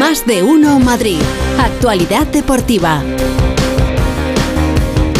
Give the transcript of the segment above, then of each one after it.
Más de uno Madrid. Actualidad deportiva.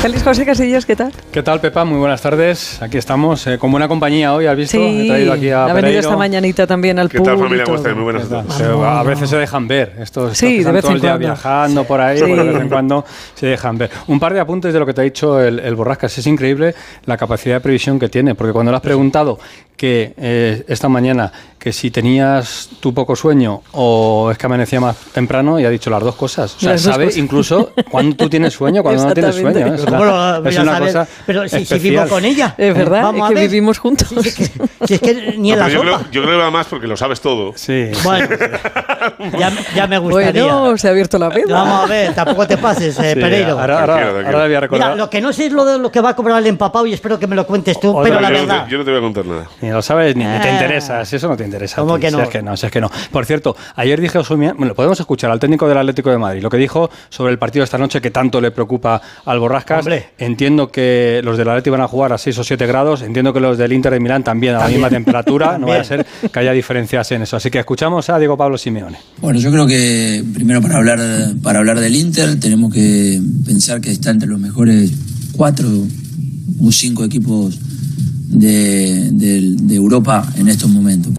Feliz José Casillas, ¿qué tal? ¿Qué tal, Pepa? Muy buenas tardes. Aquí estamos eh, con buena compañía hoy, ¿has visto? Sí, He traído aquí a ha venido Pereiro. esta mañanita también al ¿Qué público. tal familia? ¿Cómo estáis? Muy buenas tardes. Se- a veces se dejan ver. Estos, Sí, estos que de están vez todo en el día cuando. viajando por ahí, Sí. pues de vez en cuando se dejan ver. Un par de apuntes de lo que te ha dicho el, el Borrascas. Es increíble la capacidad de previsión que tiene, porque cuando le has preguntado que eh, esta mañana que si tenías tu poco sueño o es que amanecía más temprano y ha dicho las dos cosas. O sea, sabe cosas. incluso cuando tú tienes sueño, cuando no tienes sueño. ¿eh? Es ¿Cómo una, lo voy es una saber? cosa Pero si, si vivo con ella. Es verdad, Vamos es a que ver. vivimos juntos. Si es que, si es que ni en No, la pero yo, sopa. creo, yo creo que va más porque lo sabes todo. Sí. Bueno, ya, ya me gustaría. Bueno, se ha abierto la veda. Vamos a ver, tampoco te pases, eh, Sí, Pereiro. Ahora, ahora, Tranquilo, tranquilo. ahora voy a recordar. Mira, lo que no sé es lo de lo que va a cobrar el empapado y espero que me lo cuentes tú, Otra pero Pero la yo, no verdad. te, yo no te voy a contar nada. Ni lo sabes ni, ni te Ah. interesa, si eso no te interesa. ¿Cómo que si no? es que no, si es que no. Por cierto, ayer dije a Osumia, bueno, podemos escuchar al técnico del Atlético de Madrid, lo que dijo sobre el partido de esta noche que tanto le preocupa al Borrascas. Hombre. Entiendo que los del Atlético van a jugar a 6 o 7 grados, entiendo que los del Inter de Milán también a la misma temperatura, no vaya a ser que haya diferencias en eso. Así que escuchamos a Diego Pablo Simeone. Bueno, yo creo que primero para hablar, para hablar del Inter tenemos que pensar que está entre los mejores cuatro o cinco equipos de, de- de Europa en estos momentos.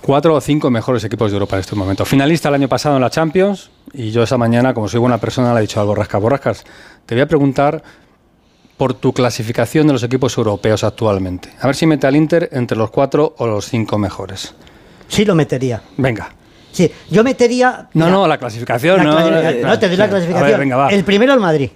Cuatro o cinco mejores equipos de Europa en este momento. Finalista el año pasado en la Champions y yo esa mañana, como soy buena persona, le he dicho al Borrascas, Borrascas, te voy a preguntar por tu clasificación de los equipos europeos actualmente. A ver si mete al Inter entre los cuatro o los cinco mejores. Sí lo metería. Venga. Sí, yo metería. No, mira, no, la clasificación, la no. clasificación. eh, no, te doy la clasificación. A ver, venga, va. El primero el Madrid.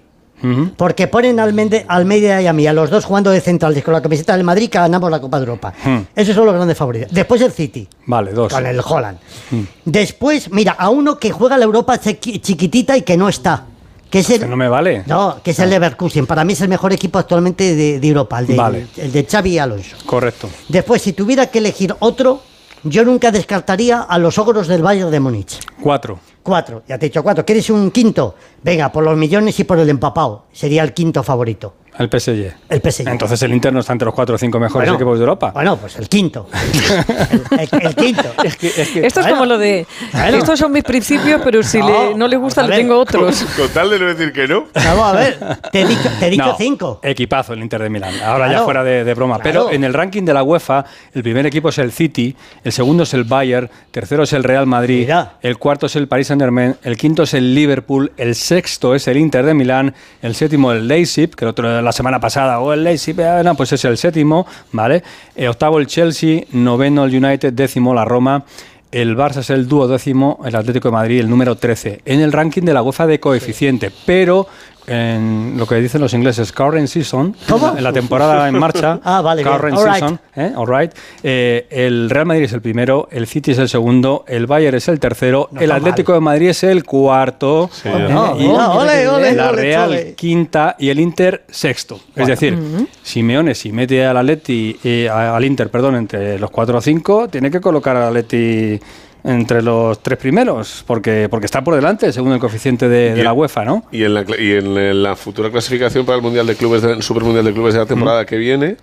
Porque ponen al Mende- Almeida y a mí, a los dos jugando de centrales con la camiseta del Madrid, que ganamos la Copa de Europa. Hmm. Esos son los grandes favoritos. Después el City, Vale, dos. con el Holland. Hmm. Después, mira, a uno que juega la Europa chiqui- chiquitita y que no está. Que es el, Que no me vale. No, que es el Leverkusen. Para mí es el mejor equipo actualmente de, de Europa, el de, Vale. el de Xavi Alonso. Correcto. Después, si tuviera que elegir otro, yo nunca descartaría a los ogros del Bayern de Múnich. Cuatro. Cuatro, ya te he dicho cuatro. ¿Quieres un quinto? Venga, por los millones y por el empapado. Sería el quinto favorito. El PSG. El PSG. Entonces el Inter no está entre los cuatro o cinco mejores Bueno, equipos de Europa. Bueno, pues el quinto. el, el- el quinto. Es que- es que- Esto es Bueno. como lo de. Bueno. Estos son mis principios, pero si No, le- no le gusta, a le ver. tengo otros. Con tal de no decir que no. Vamos a ver, te he dicho, te he dicho No, cinco. Equipazo el Inter de Milán. Ahora ya fuera de, de broma. Claro. Pero en el ranking de la UEFA, el primer equipo es el City, el segundo es el Bayern, tercero es el Real Madrid, Mira. el cuarto es el Paris Saint Germain, el quinto es el Liverpool, el sexto es el Inter de Milán, el séptimo el Leipzig, que el otro la semana pasada, o el Leipzig, eh, no, pues es el séptimo, ¿vale? Eh, octavo el Chelsea, noveno el United, décimo la Roma. El Barça es el duodécimo, el Atlético de Madrid el número 13 en el ranking de la UEFA de coeficiente, pero en lo que dicen los ingleses, current season, ¿Cómo? en la temporada en marcha, Ah, vale, current All right. season, ¿eh? All right. Eh, el Real Madrid es el primero, el City es el segundo, el Bayern es el tercero, No el Atlético de Madrid es el cuarto, Sí, ¿eh? No, y no, ole, ole, la Real ole. quinta y el Inter sexto. Es decir, Simeone si mete al Atleti, eh, al Inter, perdón, entre los cuatro o cinco, tiene que colocar al Atleti entre los tres primeros, porque, porque está por delante, según el coeficiente de, la UEFA, ¿no? Y en la, y en la futura clasificación para el Mundial de Clubes, de, el Super Mundial de Clubes de la temporada que viene,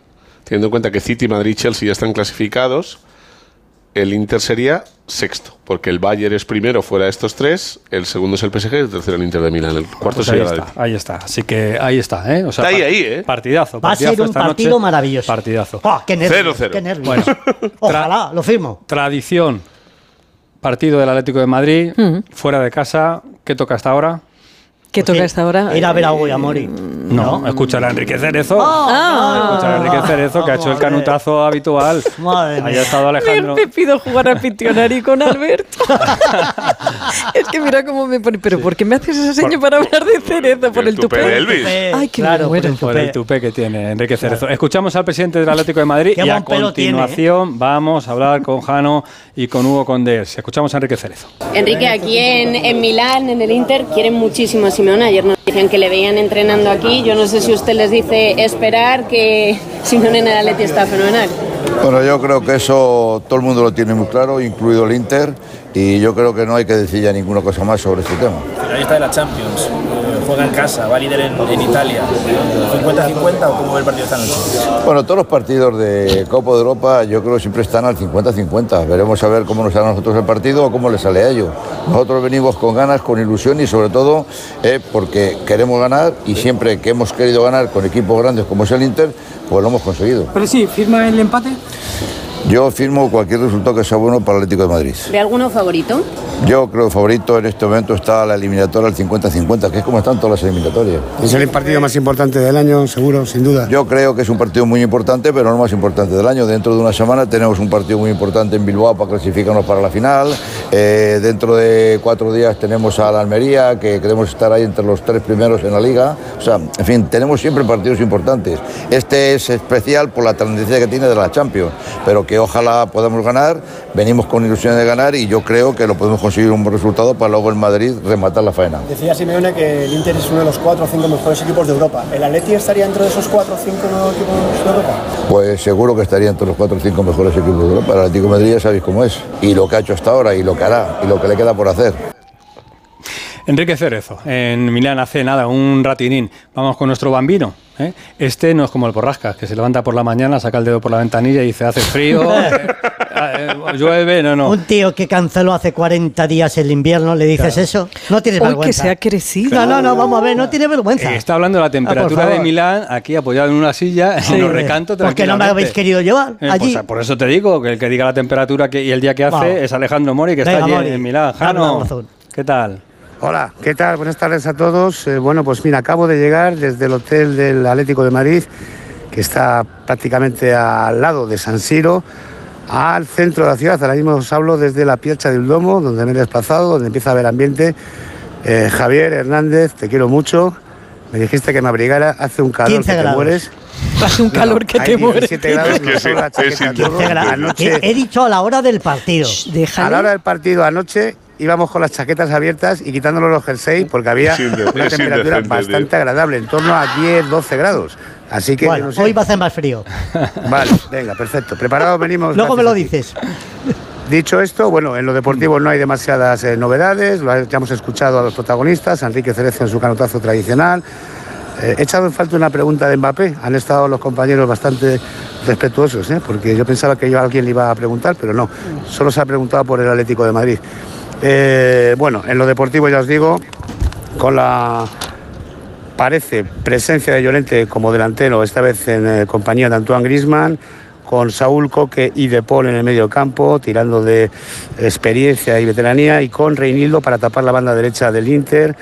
teniendo en cuenta que City, Madrid y Chelsea ya están clasificados, el Inter sería sexto, porque el Bayern es primero fuera de estos tres, el segundo es el PSG y el tercero el Inter de Milán, el cuarto Pues ahí sería el está, ahí está. Así que ahí está, ¿eh? O sea, Está ahí, ahí, ¿eh? Partidazo. Va a ser partidazo un partido noche. maravilloso. Partidazo. Oh, qué nervios, Cero, cero. qué nervios. Bueno, Ojalá, lo firmo. Tradición. Partido del Atlético de Madrid, fuera de casa. ¿Qué toca hasta ahora? ¿Qué toca esta hora? Ir a ver a Hugo y a Mori. No, escuchar a Enrique Cerezo. Ah. Escuchar a Enrique Cerezo, que ha hecho el canutazo habitual. Madre Ahí mía. ha estado Alejandro. Me pido jugar a Pitionari con Alberto. es que mira cómo me pone. ¿Pero por qué me haces esa seña para hablar de cereza? ¿Por el tupé de tupé? Elvis. Ay, me claro, muero. por el Por el tupé. que tiene Enrique Cerezo. Escuchamos al presidente del Atlético de Madrid Qué y a pelo tiene, ¿eh? continuación vamos a hablar con Jano y con Hugo Condés. Escuchamos a Enrique Cerezo. Enrique, aquí en, en Milán, en el Inter, quieren muchísimo Simeone. Ayer nos decían que le veían entrenando aquí. Yo no sé si usted les dice esperar, que Simeone en el Atleti está fenomenal. Bueno, yo creo que eso todo el mundo lo tiene muy claro, incluido el Inter, y yo creo que no hay que decir ya ninguna cosa más sobre este tema. Ahí está de la Champions. Eh, juega en casa, va líder en, en Italia. ¿50-50 o cómo ve el partido esta noche? Bueno, todos los partidos de Copa de Europa yo creo que siempre están al 50-50. Veremos a ver cómo nos sale a nosotros el partido o cómo les sale a ellos. Nosotros venimos con ganas, con ilusión y sobre todo eh, porque queremos ganar y siempre que hemos querido ganar con equipos grandes como es el Inter, pues lo hemos conseguido. Pero sí, ¿firma el empate? Yo firmo cualquier resultado que sea bueno para el Atlético de Madrid. ¿Ve alguno favorito? Yo creo que favorito en este momento está la eliminatoria al 50-50, que es como están todas las eliminatorias. Es el partido más importante del año, seguro, sin duda. Yo creo que es un partido muy importante, pero no el más importante del año. Dentro de una semana tenemos un partido muy importante en Bilbao para clasificarnos para la final. Eh, dentro de cuatro días tenemos a la Almería, que queremos estar ahí entre los tres primeros en la liga. O sea, en fin, tenemos siempre partidos importantes. Este es especial por la tendencia que tiene de la Champions, pero que ojalá podamos ganar. Venimos con ilusión de ganar y yo creo que lo podemos conseguir un buen resultado para luego en Madrid rematar la faena. Decía Simeone que el Inter es uno de los cuatro o cinco mejores equipos de Europa. ¿El Atleti estaría dentro de esos cuatro o cinco equipos de Europa? Pues seguro que estaría entre los cuatro o cinco mejores equipos de Europa. El Atlético de Madrid ya sabéis cómo es. Y lo que ha hecho hasta ahora, y lo que y lo que le queda por hacer. Enrique Cerezo, en Milán hace nada, un ratinín. Vamos con nuestro bambino. ¿eh? Este no es como el Porrascas, que se levanta por la mañana, saca el dedo por la ventanilla y dice, hace frío, eh, llueve, no, no. Un tío que canceló hace 40 días el invierno, ¿le dices eso? No tienes Hoy que vergüenza. se ha crecido. No, no, no, vamos a ver, no tiene vergüenza. Eh, está hablando de la temperatura de. Milán, aquí apoyado en una silla, Sí, en un recanto porque no me habéis querido llevar Eh, allí. pues, por eso te digo que el que diga la temperatura que, y el día que hace es Alejandro Mori, que Venga, está allí Mori, en Milán. Jano. ¿qué tal? Hola, ¿qué tal? Buenas tardes a todos. Eh, bueno, pues mira, acabo de llegar desde el hotel del Atlético de Madrid, que está prácticamente al lado de San Siro, al centro de la ciudad. Ahora mismo os hablo desde la Piazza del Domo, donde me he desplazado, donde empieza a haber ambiente. Eh, Javier Hernández, te quiero mucho. Me dijiste que me abrigara, hace un calor 15 que te grados. mueres. Hace un No, calor que te muere. 17 grados, Es que sí, la es todo. Anoche, He, he dicho a la hora del partido. Déjale. a la hora del partido anoche íbamos con las chaquetas abiertas y quitándonos los jerseys porque había una temperatura bastante tío. agradable, en torno a 10, 12 grados. Así que, yo Bueno, no sé. hoy va a hacer más frío. Vale, venga, perfecto. Preparados venimos. Luego me lo dices. Dicho esto, bueno, en lo deportivo no hay demasiadas eh, novedades, lo ya hemos escuchado a los protagonistas, a Enrique Cerezo en su canotazo tradicional. Eh, he echado en falta una pregunta de Mbappé, han estado los compañeros bastante respetuosos, ¿eh? porque yo pensaba que yo a alguien le iba a preguntar, pero no, solo se ha preguntado por el Atlético de Madrid. Eh, bueno, en lo deportivo ya os digo, con la parece presencia de Llorente como delantero, esta vez en eh, compañía de Antoine Grisman, con Saúl Coque y De Paul en el medio campo, tirando de experiencia y veteranía, y con Reinildo para tapar la banda derecha del Inter,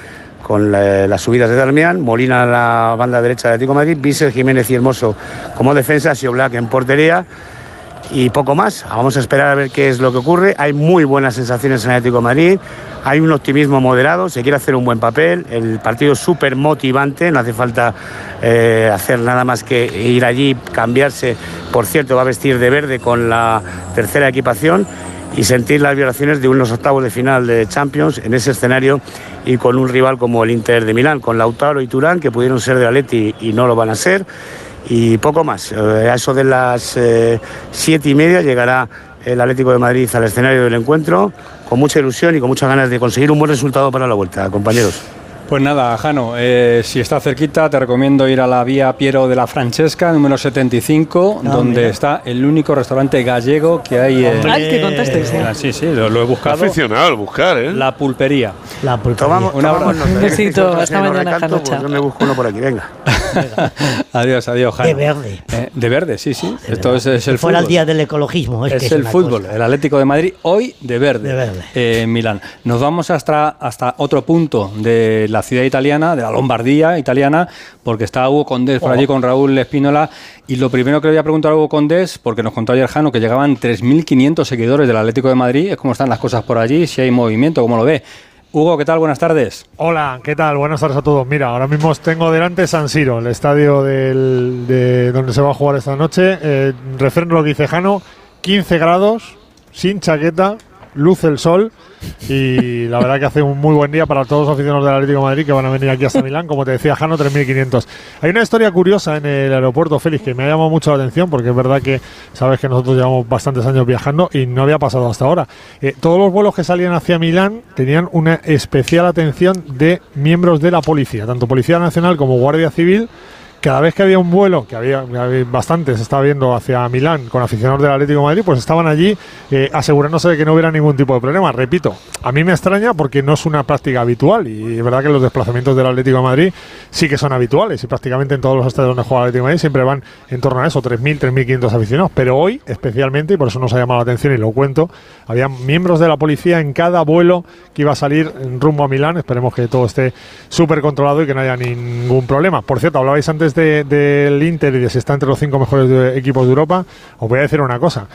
con la- las subidas de Darmian, Molina a la banda derecha del Atlético de Madrid, Vícer, Jiménez y Hermoso como defensa, Black en portería y poco más. Vamos a esperar a ver qué es lo que ocurre. Hay muy buenas sensaciones en Atlético de Madrid, hay un optimismo moderado, se quiere hacer un buen papel, el partido es súper motivante, no hace falta eh, hacer nada más que ir allí, cambiarse. Por cierto, va a vestir de verde con la tercera equipación y sentir las violaciones de unos octavos de final de Champions en ese escenario y con un rival como el Inter de Milán, con Lautaro y Turán, que pudieron ser de Atleti y no lo van a ser y poco más. Eh, a eso de las eh, siete y media llegará el Atlético de Madrid al escenario del encuentro con mucha ilusión y con muchas ganas de conseguir un buen resultado para la vuelta, compañeros. Pues nada, Jano, eh, si está cerquita, te recomiendo ir a la vía Piero de la Francesca, número 75, Ah, donde mira. está el único restaurante gallego que hay en. Ay, que contaste, sí. Ah, Sí, sí, lo, lo he buscado. Aficionado al buscar, ¿eh? La pulpería. La pulpería. Tomamos, Un tomamos abrazo. nota. Un besito, hasta mañana, Jano, pues yo me busco uno por aquí, venga. adiós, adiós, Jano. De verde. Eh, de verde, sí, sí. Esto es, es el Si fuera fútbol. el día del ecologismo. Es, Es, que es el una fútbol, cosa. el Atlético de Madrid hoy de verde, De verde. eh, en Milán. Nos vamos hasta, hasta otro punto de la ciudad italiana, de la Lombardía italiana, porque está Hugo Condés por allí con Raúl Espínola. Y lo primero que le voy a preguntar a Hugo Condés, porque nos contó ayer Jano que llegaban 3.500 seguidores del Atlético de Madrid, es cómo están las cosas por allí, si hay movimiento, cómo lo ve. Hugo, ¿qué tal? Buenas tardes. Hola, ¿qué tal? Buenas tardes a todos. Mira, ahora mismo tengo delante San Siro, el estadio del- de donde se va a jugar esta noche. Eh, refrendo lo que dice Jano, 15 grados, sin chaqueta, luce el sol y la verdad que hace un muy buen día para todos los aficionados del Atlético de Madrid que van a venir aquí hasta Milán, como te decía Jano, 3.500. Hay una historia curiosa en el aeropuerto, Félix, que me ha llamado mucho la atención porque es verdad que sabes que nosotros llevamos bastantes años viajando y no había pasado hasta ahora. Eh, todos los vuelos que salían hacia Milán tenían una especial atención de miembros de la policía, tanto Policía Nacional como Guardia Civil cada vez que había un vuelo, que había, había bastantes, se estaba viendo hacia Milán con aficionados del Atlético Madrid, pues estaban allí eh, asegurándose de que no hubiera ningún tipo de problema. Repito, a mí me extraña porque no es una práctica habitual y es verdad que los desplazamientos del Atlético Madrid sí que son habituales y prácticamente en todos los estadios donde juega el Atlético Madrid siempre van en torno a eso, 3.000, 3.500 aficionados. Pero hoy, especialmente, y por eso nos ha llamado la atención y lo cuento, había miembros de la policía en cada vuelo que iba a salir rumbo a Milán. Esperemos que todo esté súper controlado y que no haya ningún problema. Por cierto, hablabais antes de- del Inter y de si está entre los cinco mejores de- equipos de Europa. Os voy a decir una cosa.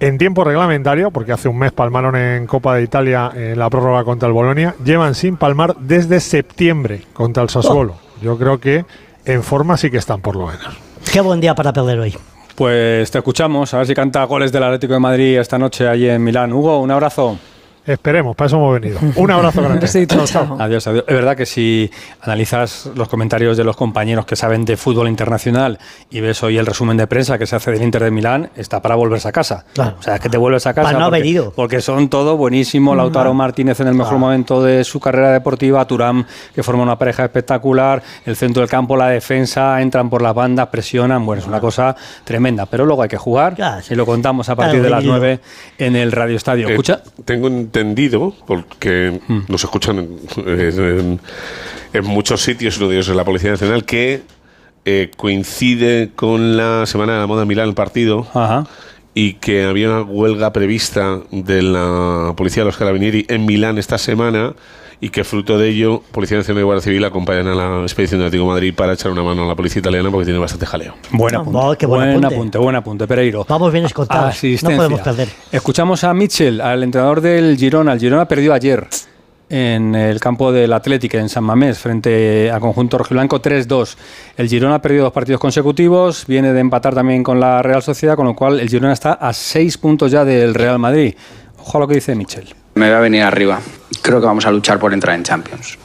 En tiempo reglamentario, porque hace un mes palmaron en Copa de Italia en la prórroga contra el Bolonia, llevan sin palmar desde septiembre contra el Sassuolo. Yo creo que en forma sí que están por lo menos. Qué buen día para perder hoy. Pues te escuchamos, a ver si canta goles del Atlético de Madrid esta noche allí en Milán. Hugo, un abrazo. Esperemos, para eso hemos venido. Un abrazo grande. Adiós, adiós. Es verdad que si analizas los comentarios de los compañeros que saben de fútbol internacional y ves hoy el resumen de prensa que se hace del Inter de Milán, está para volverse a casa. Claro. O sea, es que te vuelves a casa. Para no porque, haber ido. porque son todo buenísimo. Lautaro Martínez en el mejor momento de su carrera deportiva, Turán, que forma una pareja espectacular, el centro del campo, la defensa, entran por las bandas, presionan. Bueno, es una cosa tremenda. Pero luego hay que jugar y lo contamos a partir Claro, de las dividido. 9 en el Radio Estadio. Eh, Escucha. tengo entendido, porque Hmm. nos escuchan en, en- en muchos sitios, uno de ellos es la Policía Nacional, que eh, coincide con la Semana de la Moda en Milán, el partido, y que había una huelga prevista de la Policía de los Carabinieri en Milán esta semana y que fruto de ello Policía Nacional y Guardia Civil acompañan a la expedición de Atlético de Madrid para echar una mano a la policía italiana porque tiene bastante jaleo. Buen apunte. oh, qué buen buen apunte. apunte, buen apunte, Pereiro. Vamos bien escoltados. No podemos perder. Escuchamos a Mitchell, al entrenador del Girona. El Girona perdió ayer en el campo del Atlético en San Mamés frente al conjunto rojiblanco 3-2. El Girona ha perdido dos partidos consecutivos, viene de empatar también con la Real Sociedad, con lo cual el Girona está a seis puntos ya del Real Madrid. Ojo a lo que dice Mitchell. Me va a venir arriba. Creo que vamos a luchar por entrar en Champions.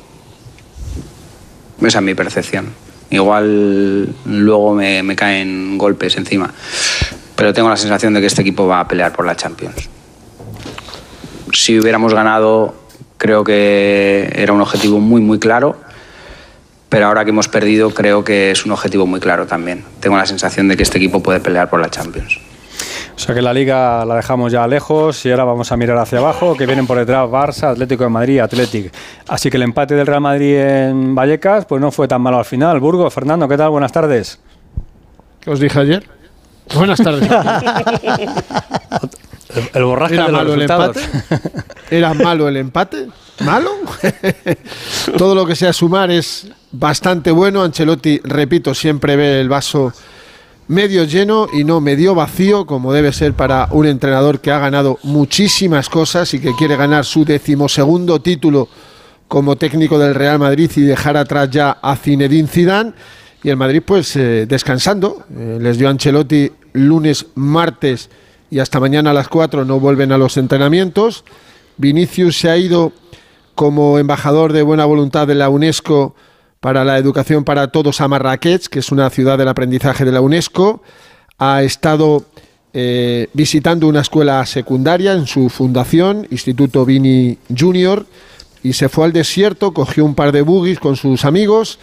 Esa es mi percepción. Igual luego me, me caen golpes encima. Pero tengo la sensación de que este equipo va a pelear por la Champions. Si hubiéramos ganado, creo que era un objetivo muy, muy claro. Pero ahora que hemos perdido, creo que es un objetivo muy claro también. Tengo la sensación de que este equipo puede pelear por la Champions. O sea que la liga la dejamos ya lejos y ahora vamos a mirar hacia abajo, que vienen por detrás Barça, Atlético de Madrid, Atlético. Así que el empate del Real Madrid en Vallecas pues no fue tan malo al final. Burgos, Fernando, ¿qué tal? Buenas tardes. ¿Qué os dije ayer? Buenas tardes. El, el borraje ¿Era de los malo el empate? ¿Era malo el empate? ¿Malo? Todo lo que sea sumar es bastante bueno. Ancelotti, repito, siempre ve el vaso medio lleno y no medio vacío, como debe ser para un entrenador que ha ganado muchísimas cosas y que quiere ganar su decimosegundo título como técnico del Real Madrid y dejar atrás ya a Zinedine Zidane. Y el Madrid, pues, eh, descansando. Eh, les dio Ancelotti lunes, martes y hasta mañana a las 4 no vuelven a los entrenamientos. Vinicius se ha ido como embajador de buena voluntad de la UNESCO para la educación para todos a Marrakech, que es una ciudad del aprendizaje de la UNESCO. Ha estado eh, visitando una escuela secundaria en su fundación, Instituto Vini Junior, y se fue al desierto, cogió un par de buggies con sus amigos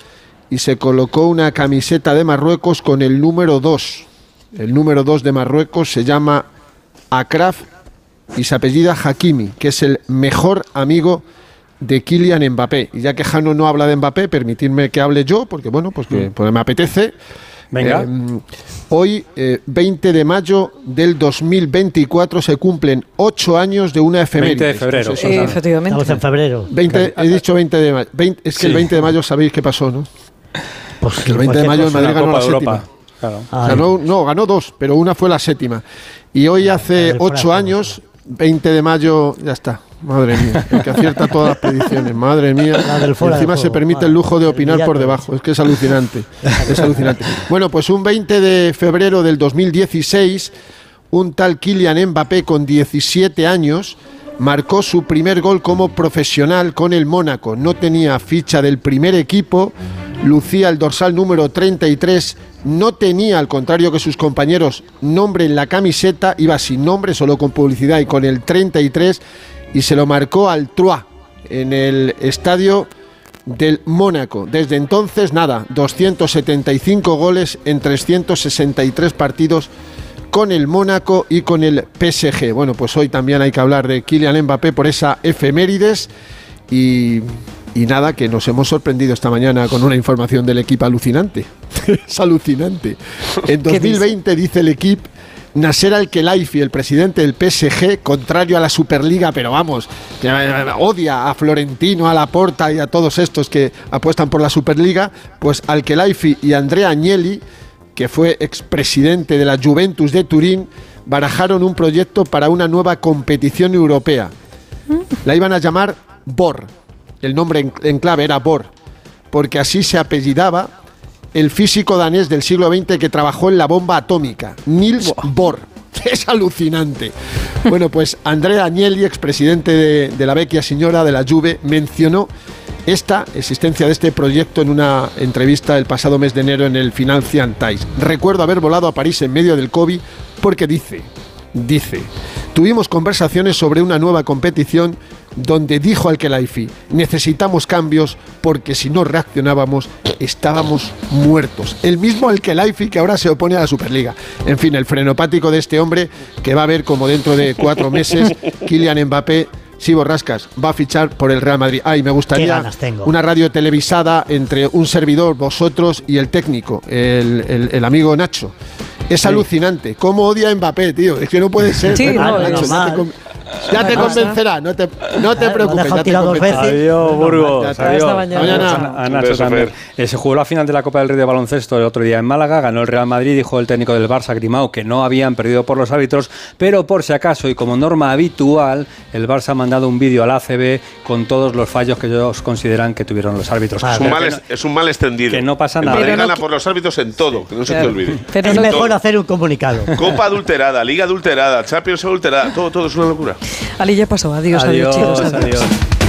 y se colocó una camiseta de Marruecos con el número 2. El número 2 de Marruecos se llama Akraf y se apellida Hakimi, que es el mejor amigo de Kylian Mbappé. Y ya que Jano no habla de Mbappé, permitidme que hable yo, porque bueno, pues que pues me apetece. Venga. Eh, hoy, eh, 20 de mayo del 2024, se cumplen 8 años de una efeméride. 20 de febrero. Eso, Eh, efectivamente. Estamos en febrero. 20, he dicho 20 de mayo. 20 es que Sí. el 20 de mayo sabéis qué pasó, ¿no? Pues Que el 20 de mayo el Madrid ganó la séptima. Claro. Ganó, no, ganó dos, pero una fue la séptima. Y hoy hace ocho años, 20 de mayo, ya está. Madre mía, el que acierta todas las predicciones, madre mía. Encima se permite el lujo de opinar por debajo, es que es alucinante. Es alucinante. Bueno, pues un 20 de febrero del 2016, un tal Kylian Mbappé con 17 años marcó su primer gol como profesional con el Mónaco. No tenía ficha del primer equipo, lucía el dorsal número 33, no tenía, al contrario que sus compañeros, nombre en la camiseta, iba sin nombre, solo con publicidad y con el 33, y se lo marcó al Troyes en el estadio del Mónaco. Desde entonces, nada, 275 goles en 363 partidos con el Mónaco y con el PSG. Bueno, pues hoy también hay que hablar de Kylian Mbappé por esa efemérides y, y nada, que nos hemos sorprendido esta mañana con una información del equipo alucinante. es alucinante. En 2020 dice el equipo Nasser Al-Khelaifi, el presidente del PSG, contrario a la Superliga, pero vamos, que eh, odia a Florentino, a Laporta y a todos estos que apuestan por la Superliga, pues Al-Khelaifi y Andrea Agnelli, que fue expresidente de la Juventus de Turín, barajaron un proyecto para una nueva competición europea. La iban a llamar BOR. El nombre en, clave era BOR, porque así se apellidaba el físico danés del siglo XX que trabajó en la bomba atómica, Niels Bohr. Es alucinante. Bueno, pues Andrea Agnelli, expresidente de, de la vecchia señora de la Juve, mencionó esta existencia de este proyecto en una entrevista el pasado mes de enero en el Financial Times. Recuerdo haber volado a París en medio del COVID porque dice, dice, tuvimos conversaciones sobre una nueva competición donde dijo al Kelaifi, necesitamos cambios porque si no reaccionábamos estábamos muertos. El mismo al Kelaifi que ahora se opone a la Superliga. En fin, el frenopático de este hombre que va a ver como dentro de cuatro meses Kylian Mbappé Sí, Borrascas, va a fichar por el Real Madrid. Ay, me gustaría una radio televisada entre un servidor, vosotros y el técnico, el, el- el amigo Nacho. Es alucinante. ¿Cómo odia a Mbappé, tío? Es que no puede ser. Sí, ¿verdad, no, Nacho? no, ya te, convencerá, no te, no te preocupes. Ya te tirado dos convencerá. veces. Adiós, Burgos. Adiós. mañana. Mañana. A Nacho también. Eh, Se jugó la final de la Copa del Rey de baloncesto el otro día en Málaga, ganó el Real Madrid, dijo el técnico del Barça, Grimao, que no habían perdido por los árbitros, pero por si acaso y como norma habitual, el Barça ha mandado un vídeo al ACB con todos los fallos que ellos consideran que tuvieron los árbitros. Es un, mal, que es, no- es un mal extendido. que no pasa nada. Madrid no gana por los árbitros en todo, que no se te olvide. Pero es mejor hacer un comunicado. Copa adulterada, Liga adulterada, Champions adulterada, todo, todo es una locura. Ali ya pasó. Adiós, adiós, Adiós, chicos. adiós. adiós.